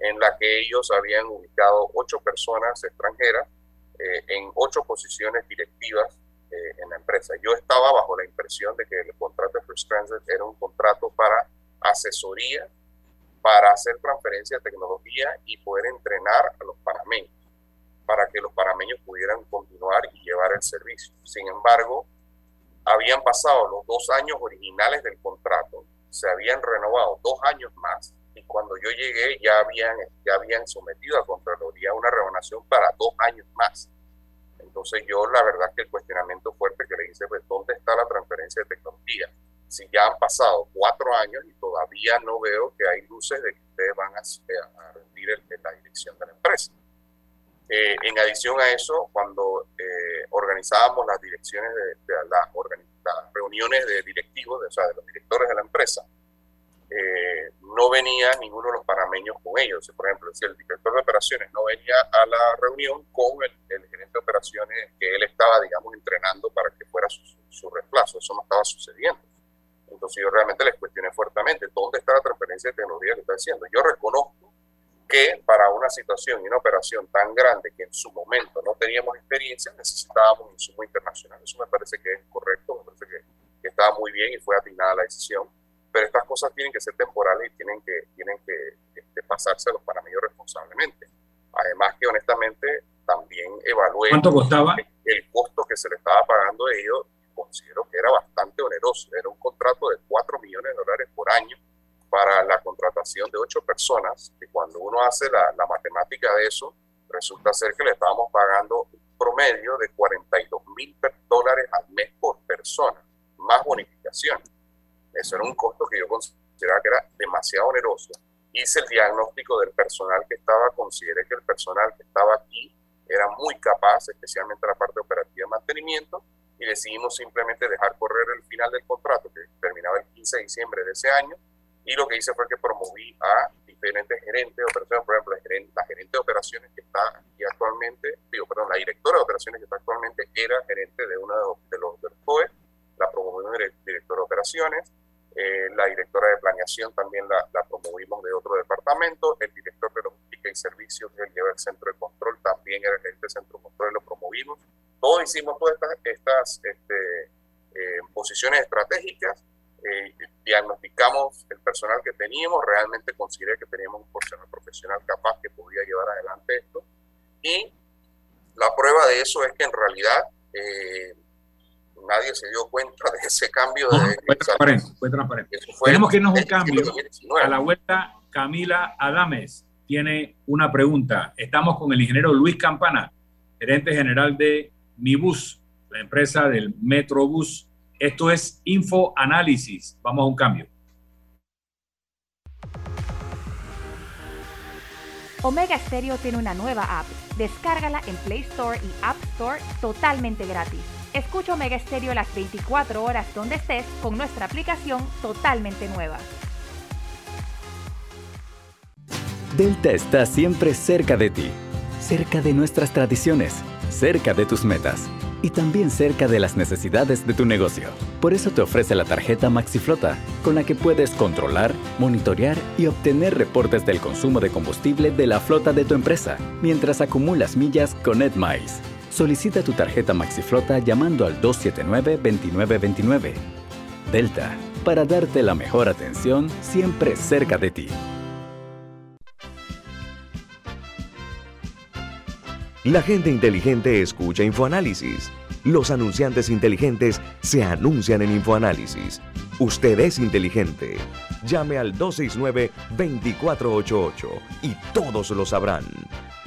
en la que ellos habían ubicado ocho personas extranjeras eh, en ocho posiciones directivas eh, en la empresa. Yo estaba bajo la impresión de que el contrato de First Transit era un contrato para asesoría, para hacer transferencia de tecnología y poder entrenar a los panameños, para que los panameños pudieran continuar y llevar el servicio. Sin embargo, habían pasado los dos años originales del contrato, se habían renovado dos años más cuando yo llegué ya habían, ya habían sometido a Contraloría una renovación para dos años más. Entonces yo la verdad que el cuestionamiento fuerte que le hice, pues ¿dónde está la transferencia de tecnología? Si ya han pasado cuatro años y todavía no veo que hay luces de que ustedes van a, a rendir la dirección de la empresa. Eh, en adición a eso, cuando eh, organizábamos las direcciones de, las reuniones de directivos, o sea, de los directores de la empresa, eh, no venía ninguno de los panameños con ellos. Por ejemplo, si el director de operaciones no venía a la reunión con el, gerente de operaciones que él estaba, digamos, entrenando para que fuera su, reemplazo. Eso no estaba sucediendo. Entonces yo realmente les cuestioné fuertemente, ¿dónde está la transferencia de tecnología que está haciendo? Yo reconozco que para una situación y una operación tan grande que en su momento no teníamos experiencia, necesitábamos un insumo internacional. Eso me parece que es correcto, me parece que, que estaba muy bien y fue atinada la decisión pero estas cosas tienen que ser temporales y tienen que, tienen que este, pasarse a los panameños responsablemente. Además que honestamente también evalué ¿Cuánto costaba? El, costo que se le estaba pagando a ellos, considero que era bastante oneroso. Era un contrato de 4 millones de dólares por año para la contratación de 8 personas, y cuando uno hace la, la matemática de eso, resulta ser que le estábamos pagando un promedio de 42 mil dólares al mes por persona, más bonificaciones. Eso era un costo que yo consideraba que era demasiado oneroso. Hice el diagnóstico del personal que estaba, consideré que el personal que estaba aquí era muy capaz, especialmente la parte operativa de mantenimiento, y decidimos simplemente dejar correr el final del contrato, que terminaba el 15 de diciembre de ese año, y lo que hice fue que promoví a diferentes gerentes de operaciones, por ejemplo, la gerente, de operaciones que está aquí actualmente, digo, perdón, la directora de operaciones que está actualmente era gerente de uno de los, de los, COE, la promovimos directora de operaciones, eh, la directora de planeación también la, promovimos de otro departamento. El director de logística y servicios, que lleva el centro de control, también era el gerente del centro de control, lo promovimos. Todos hicimos todas estas, este, eh, posiciones estratégicas. Eh, diagnosticamos el personal que teníamos, realmente consideré que teníamos un personal profesional capaz que podía llevar adelante esto. Y la prueba de eso es que en realidad nadie se dio cuenta de ese cambio. de, fue transparente, fue transparente. Tenemos que irnos un cambio. A la vuelta, Camila Adames tiene una pregunta. Estamos con el ingeniero Luis Campana, gerente general de Mibus, la empresa del Metrobús. Esto es Info Análisis. Vamos a un cambio. Omega Stereo tiene una nueva app. Descárgala en Play Store y App Store totalmente gratis. Escucha Omega Stereo las 24 horas donde estés con nuestra aplicación totalmente nueva. Delta está siempre cerca de ti, cerca de nuestras tradiciones, cerca de tus metas y también cerca de las necesidades de tu negocio. Por eso te ofrece la tarjeta MaxiFlota, con la que puedes controlar, monitorear y obtener reportes del consumo de combustible de la flota de tu empresa, mientras acumulas millas con EdMiles. Solicita tu tarjeta MaxiFlota llamando al 279-2929. Delta, para darte la mejor atención siempre cerca de ti. La gente inteligente escucha InfoAnálisis Los anunciantes inteligentes se anuncian en InfoAnálisis. Usted es inteligente. Llame al 269-2488 y todos lo sabrán.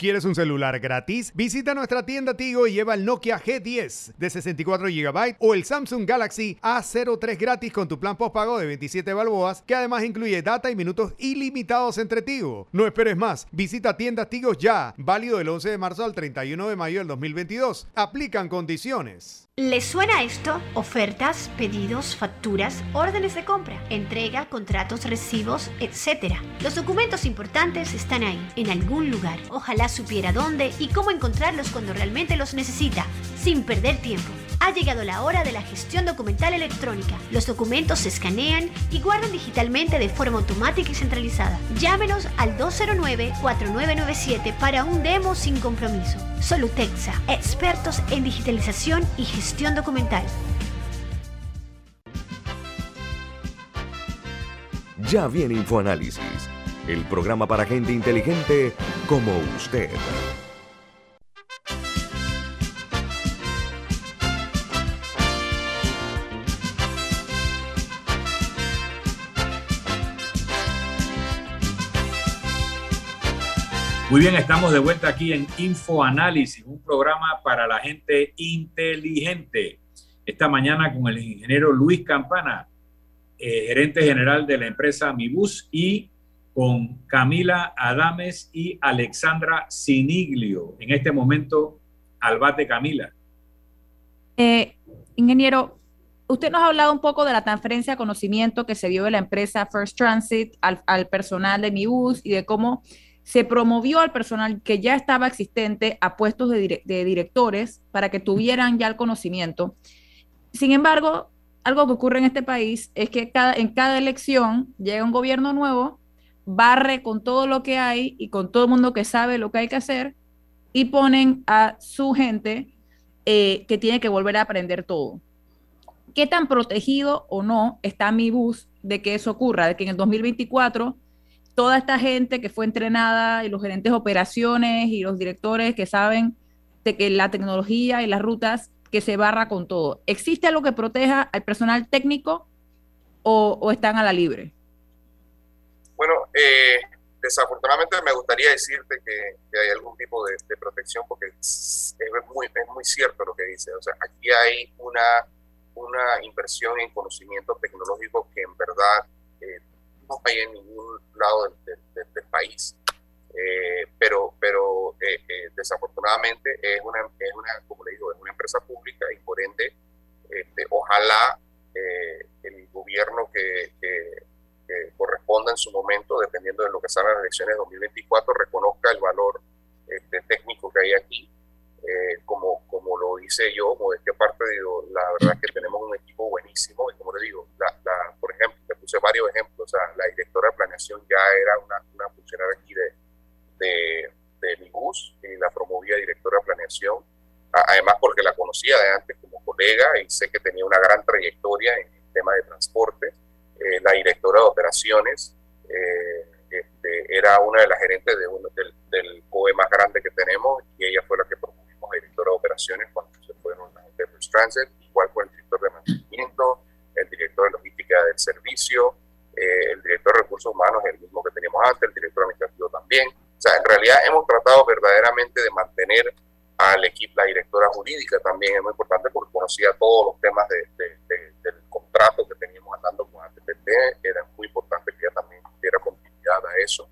¿Quieres un celular gratis? Visita nuestra tienda Tigo y lleva el Nokia G10 de 64 GB o el Samsung Galaxy A03 gratis con tu plan postpago de 27 balboas, que además incluye data y minutos ilimitados entre Tigo. No esperes más, visita tiendas Tigo ya, válido del 11 de marzo al 31 de mayo del 2022. Aplican condiciones. ¿Les suena esto? Ofertas, pedidos, facturas, órdenes de compra, entrega, contratos, recibos, etc. Los documentos importantes están ahí, en algún lugar. Ojalá supiera dónde y cómo encontrarlos cuando realmente los necesita, sin perder tiempo. Ha llegado la hora de la gestión documental electrónica. Los documentos se escanean y guardan digitalmente de forma automática y centralizada. Llámenos al 209-4997 para un demo sin compromiso. Solutexa, expertos en digitalización y gestión documental. Ya viene InfoAnálisis, el programa para gente inteligente como usted. Muy bien, estamos de vuelta aquí en InfoAnálisis, un programa para la gente inteligente. Esta mañana con el ingeniero Luis Campana, eh, gerente general de la empresa Mibus, y con Camila Adames y Alexandra Siniglio. En este momento, al bate Camila. Eh, ingeniero, usted nos ha hablado un poco de la transferencia de conocimiento que se dio de la empresa First Transit al, al personal de Mibus y de cómo se promovió al personal que ya estaba existente a puestos de, directores para que tuvieran ya el conocimiento. Sin embargo, algo que ocurre en este país es que cada, en cada elección llega un gobierno nuevo, barre con todo lo que hay y con todo el mundo que sabe lo que hay que hacer y ponen a su gente eh, que tiene que volver a aprender todo. ¿Qué tan protegido o no está mi bus de que eso ocurra? De que en el 2024 toda esta gente que fue entrenada y los gerentes de operaciones y los directores que saben de que la tecnología y las rutas que se barra con todo. ¿Existe algo que proteja al personal técnico o, están a la libre? Bueno, eh, desafortunadamente me gustaría decirte que, hay algún tipo de, protección porque es, muy, es muy cierto lo que dice. O sea, aquí hay una, una inversión en conocimiento tecnológico que en verdad eh, no hay en ningún lado del, país. Eh, pero pero eh, eh, desafortunadamente es una, es una, como le digo, es una empresa pública y por ende, este, ojalá el gobierno que, corresponda en su momento, dependiendo de lo que salgan las elecciones de 2024, reconozca el valor este, técnico que hay aquí. como, como lo hice yo, modestia aparte, digo, la verdad es que tenemos un equipo buenísimo y como le digo, la, por ejemplo, varios ejemplos. O sea, la directora de planeación ya era una, una funcionaria aquí de, de, de mi bus y la promovía directora de planeación. Además, porque la conocía de antes como colega y sé que tenía una gran trayectoria en el tema de transporte. Eh, la directora de operaciones eh, este, era una de las gerentes de uno, del, del COE más grande que tenemos y ella fue la que promovimos directora de operaciones cuando se fueron las de Transit, igual fue el director de mantenimiento, el director de logística del servicio, eh, el director de recursos humanos el mismo que teníamos antes, el director administrativo también. O sea, en realidad hemos tratado verdaderamente de mantener al equipo, la directora jurídica también es muy importante porque conocía todos los temas de, del contrato que era muy importante que ella también diera continuidad a eso.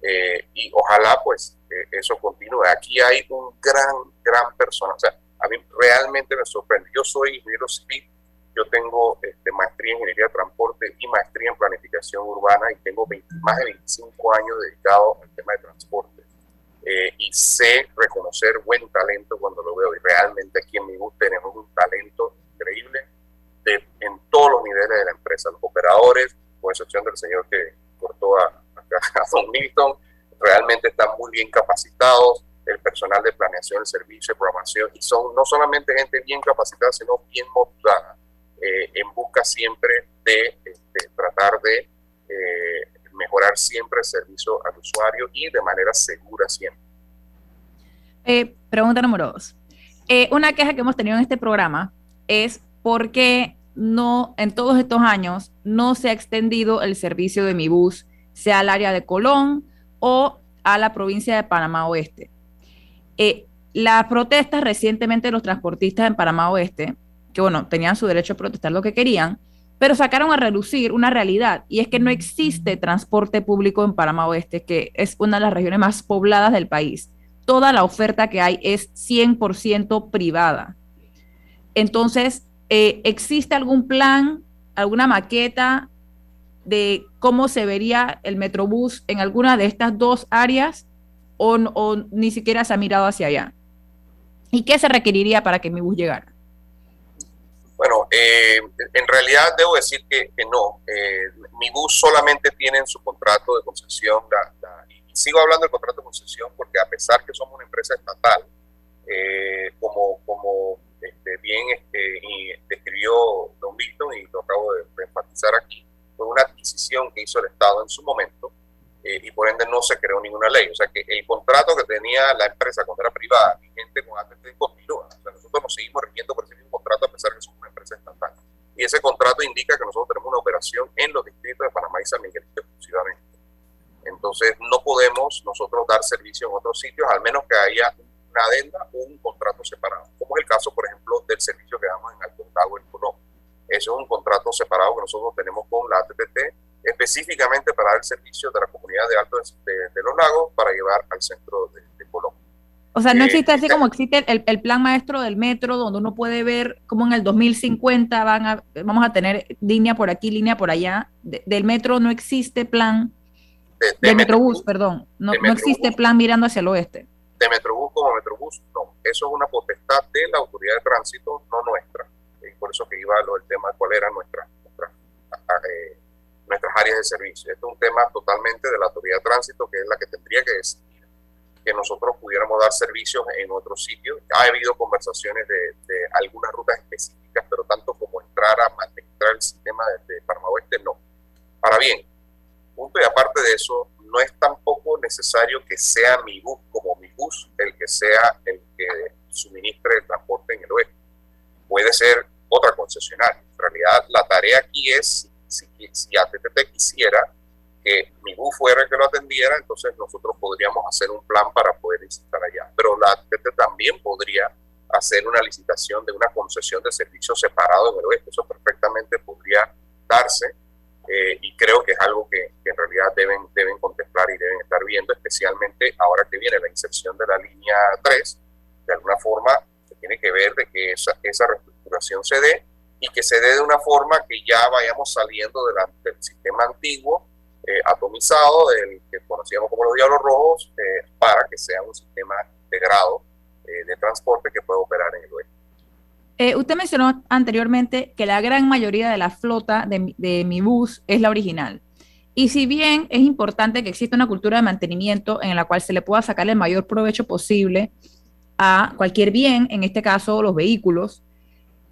Eh, y ojalá pues eh, eso continúe. Aquí hay un gran, gran persona, o sea, a mí realmente me sorprende. Yo soy ingeniero civil, yo tengo este, maestría en ingeniería de transporte y maestría en planificación urbana y tengo más de 25 años dedicado al tema de transporte. Eh, y sé reconocer buen talento cuando lo veo. Y realmente aquí en mi tenemos un talento increíble en todos los niveles de la empresa. Los operadores, con excepción del señor que cortó a, a, Don Milton, realmente están muy bien capacitados. El personal de planeación, el servicio programación, y son no solamente gente bien capacitada, sino bien motivada eh, en busca siempre de este, tratar de mejorar siempre el servicio al usuario y de manera segura siempre. pregunta número dos. una queja que hemos tenido en este programa es por qué no, en todos estos años, no se ha extendido el servicio de mi bus, sea al área de Colón o a la provincia de Panamá Oeste. Eh, las protestas recientemente de los transportistas en Panamá Oeste, que bueno, tenían su derecho a protestar lo que querían, pero sacaron a reducir una realidad y es que no existe transporte público en Panamá Oeste, que es una de las regiones más pobladas del país. Toda la oferta que hay es 100% privada. Entonces, eh, ¿existe algún plan, alguna maqueta de cómo se vería el Metrobús en alguna de estas dos áreas o, ni siquiera se ha mirado hacia allá? ¿Y qué se requeriría para que mi bus llegara? Bueno, eh, en realidad debo decir que, no. Eh, mi bus solamente tiene en su contrato de concesión, y sigo hablando del contrato de concesión porque a pesar que somos una empresa estatal, como, como este, bien este, y describió Don Milton y lo acabo de, enfatizar aquí, fue una adquisición que hizo el Estado en su momento eh, y por ende no se creó ninguna ley. O sea que el contrato que tenía la empresa cuando era privada, vigente con ATT, continúa. O sea, nosotros nos seguimos rigiendo por ese mismo contrato a pesar de que somos una empresa estatal. Y ese contrato indica que nosotros tenemos una operación en los distritos de Panamá y San Miguel exclusivamente. Entonces no podemos nosotros dar servicio en otros sitios, al menos que haya una adenda o un contrato separado, como es el caso, por ejemplo, del servicio que damos en Alto Tago en Colombia. Eso es un contrato separado que nosotros tenemos con la ATT específicamente para el servicio de la comunidad de Alto de, los Lagos para llevar al centro de, Colombia. O sea, no eh, existe así como existe el, plan maestro del metro, donde uno puede ver cómo en el 2050 van a, vamos a tener línea por aquí, línea por allá. del metro no existe plan, de, del Metrobús, perdón, no, no existe plan mirando hacia el oeste de Metrobús como Metrobús, no. Eso es una potestad de la autoridad de tránsito, no nuestra. Y por eso que iba lo del tema de cuál era nuestra, eh, nuestras áreas de servicio. Esto es un tema totalmente de la autoridad de tránsito, que es la que tendría que decidir que nosotros pudiéramos dar servicios en otros sitios. Ha habido conversaciones de, algunas rutas específicas, pero tanto como entrar a administrar el sistema de, de Panamá Oeste, no. Ahora bien, punto y aparte de eso, no es tampoco necesario que sea mi bus como mi bus el que sea el que suministre el transporte en el oeste. Puede ser otra concesionaria. En realidad, la tarea aquí es, si, si ATT quisiera que mi bus fuera el que lo atendiera, entonces nosotros podríamos hacer un plan para poder visitar allá. Pero la ATT también podría hacer una licitación de una concesión de servicios separado en el oeste. Eso perfectamente podría darse eh, y creo que es algo que, en realidad deben, deben contemplar y deben estar viendo, especialmente ahora que viene la inserción de la línea 3, de alguna forma se tiene que ver de que esa, esa reestructuración se dé y que se dé de una forma que ya vayamos saliendo del sistema antiguo, eh, atomizado, del que conocíamos como los diablos rojos, eh, para que sea un sistema integrado de transporte que pueda operar en el oeste. Eh, usted mencionó anteriormente que la gran mayoría de la flota de, mi bus es la original. Y si bien es importante que exista una cultura de mantenimiento en la cual se le pueda sacar el mayor provecho posible a cualquier bien, en este caso los vehículos,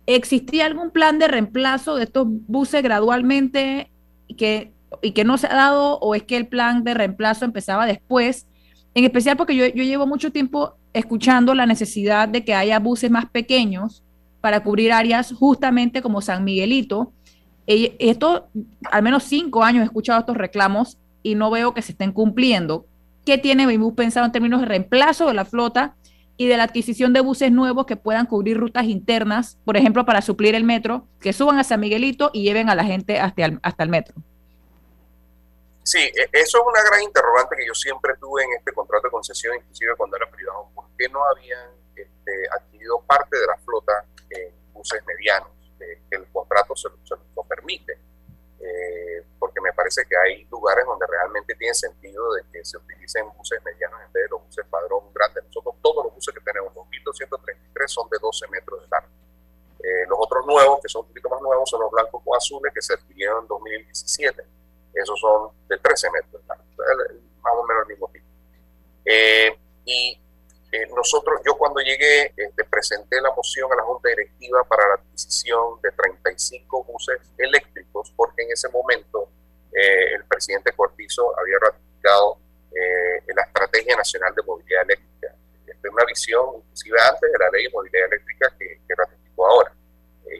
¿existía algún plan de reemplazo de estos buses gradualmente que, y que no se ha dado o es que el plan de reemplazo empezaba después? En especial porque yo, yo llevo mucho tiempo escuchando la necesidad de que haya buses más pequeños para cubrir áreas justamente como San Miguelito. Esto, al menos cinco años he escuchado estos reclamos y no veo que se estén cumpliendo. ¿Qué tiene Bimbu pensado en términos de reemplazo de la flota y de la adquisición de buses nuevos que puedan cubrir rutas internas, por ejemplo, para suplir el metro, que suban a San Miguelito y lleven a la gente hasta el, hasta el metro? Sí, e, eso es una gran interrogante que yo siempre tuve en este contrato de concesión, inclusive cuando era privado. ¿Por qué no habían este, adquirido parte de la flota buses medianos, que el contrato se, lo permite, eh, porque me parece que hay lugares donde realmente tiene sentido de que se utilicen buses medianos en vez de los buses padrón grandes. Nosotros todos los buses que tenemos, 2.233, son de 12 metros de largo. Eh, los otros nuevos, que son un poquito más nuevos, son los blancos o azules que se adquirieron en 2017. Esos son de 13 metros más o menos el mismo tipo. Eh, y eh, nosotros, yo cuando llegué, este, presenté la moción a la Junta Directiva para la adquisición de 35 buses eléctricos, porque en ese momento eh, el presidente Cortizo había ratificado eh, la Estrategia Nacional de Movilidad Eléctrica. Esta es una visión, inclusive antes de la Ley de Movilidad Eléctrica que, ratificó ahora.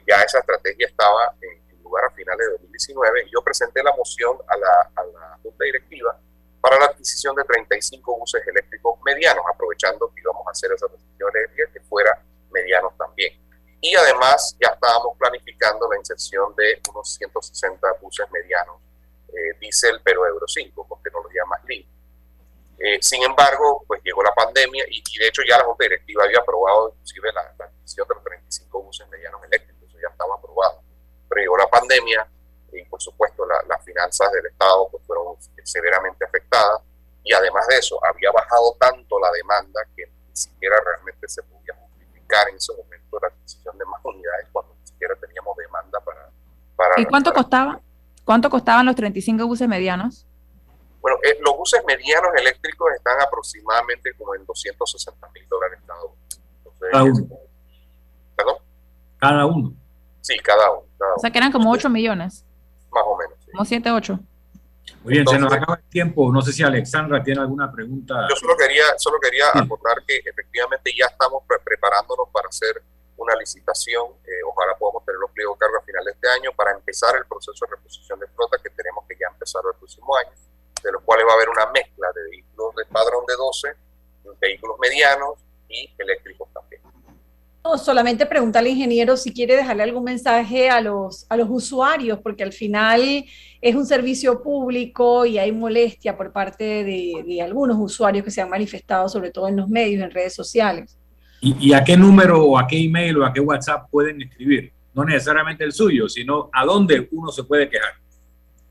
ya esa estrategia estaba en, lugar a finales de 2019 y yo presenté la moción a la, a la Junta Directiva para la adquisición de 35 buses eléctricos medianos, aprovechando que íbamos a hacer esa adquisición eléctrica que fuera medianos también. Y además ya estábamos planificando la inserción de unos 160 buses medianos eh, diésel, pero Euro 5, con tecnología más limpia. Eh, sin embargo, pues llegó la pandemia y, de hecho ya la Junta Directiva había aprobado inclusive la adquisición de los 35 buses medianos eléctricos, eso ya estaba aprobado. Pero llegó la pandemia, y por supuesto las finanzas del Estado pues, fueron severamente afectadas y además de eso había bajado tanto la demanda que ni siquiera realmente se podía justificar en ese momento la adquisición de más unidades cuando ni siquiera teníamos demanda para... para ¿Y cuánto costaba? ¿Cuánto costaban los 35 buses medianos? Bueno, eh, los buses medianos eléctricos están aproximadamente como en 260 mil dólares cada uno. cada uno. ¿Perdón? Cada uno. Sí, cada uno. O sea que eran como 8 millones más o menos. Como 7, 8. Muy bien, se nos acaba el tiempo. No sé si Alexandra tiene alguna pregunta. Yo solo quería, solo quería acordar que efectivamente ya estamos preparándonos para hacer una licitación. Eh, ojalá podamos tener los pliegos de cargo a final de este año para empezar el proceso de reposición de flota que tenemos que ya empezar el próximo año, de los cuales va a haber una mezcla de vehículos de padrón de 12, vehículos medianos y eléctricos solamente pregunta al ingeniero si quiere dejarle algún mensaje a los, a los usuarios, porque al final es un servicio público y hay molestia por parte de, algunos usuarios que se han manifestado, sobre todo en los medios, en redes sociales. ¿Y, a qué número o a qué email o a qué WhatsApp pueden escribir? No necesariamente el suyo, sino a dónde uno se puede quejar.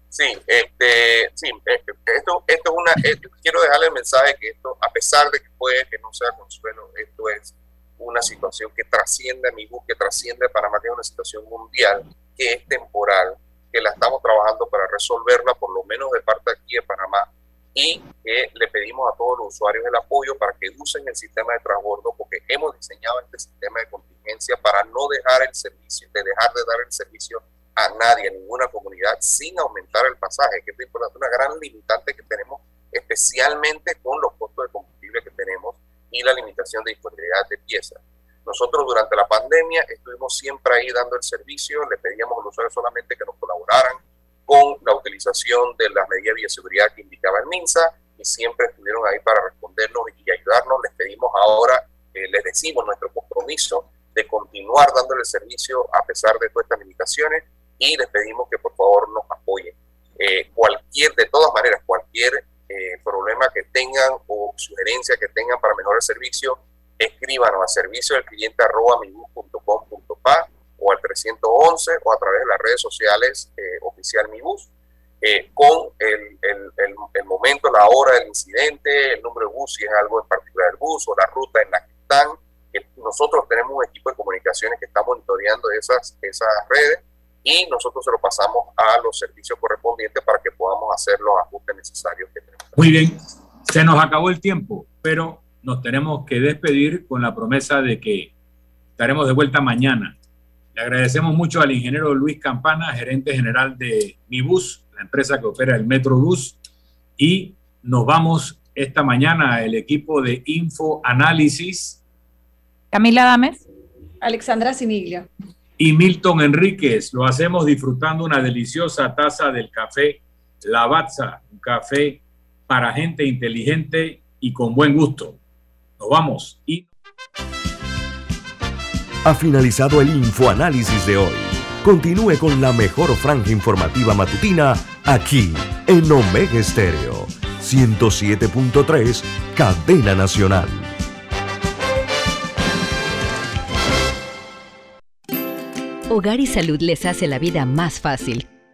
Sí, este, sí, eh, esto, esto es una, quiero dejarle el mensaje que esto, a pesar de que puede que no sea consuelo, esto es una situación que trasciende a mi bus, que trasciende a Panamá, que es una situación mundial, que es temporal, que la estamos trabajando para resolverla, por lo menos de parte aquí de Panamá, y que le pedimos a todos los usuarios el apoyo para que usen el sistema de transbordo, porque hemos diseñado este sistema de contingencia para no dejar el servicio, de dejar de dar el servicio a nadie, a ninguna comunidad, sin aumentar el pasaje, que es una gran limitante que tenemos, especialmente con los costos de combustible que tenemos y la limitación de disponibilidad de piezas. Nosotros durante la pandemia estuvimos siempre ahí dando el servicio, le pedíamos a los usuarios solamente que nos colaboraran con la utilización de las medidas de bioseguridad que indicaba el MINSA y siempre estuvieron ahí para respondernos y ayudarnos. Les pedimos ahora, eh, les decimos nuestro compromiso de continuar dándole el servicio a pesar de todas estas limitaciones y les pedimos que por favor nos apoyen. Eh, cualquier, de todas maneras, cualquier eh, problema que tengan o sugerencia que tengan para mejorar el servicio, escríbanos a servicio del cliente arroba mibus.com.pa o al 311 o a través de las redes sociales eh, oficial Mibus eh, con el, el, el, momento, la hora del incidente, el número de bus, si es algo en particular del bus o la ruta en la que están. Nosotros tenemos un equipo de comunicaciones que está monitoreando esas, esas redes y nosotros se lo pasamos a los servicios correspondientes para que podamos hacer los ajustes necesarios que tenemos. Muy bien, se nos acabó el tiempo, pero nos tenemos que despedir con la promesa de que estaremos de vuelta mañana. Le agradecemos mucho al ingeniero Luis Campana, gerente general de Mibus, la empresa que opera el Metrobús, y nos vamos esta mañana el equipo de Info Análisis. Camila Dames. Alexandra Siniglio y Milton Enríquez. Lo hacemos disfrutando una deliciosa taza del café Lavazza, un café para gente inteligente y con buen gusto. Nos vamos y... Ha finalizado el infoanálisis de hoy. Continúe con la mejor franja informativa matutina aquí en Omega Estéreo 107.3, Cadena Nacional. Hogar y Salud les hace la vida más fácil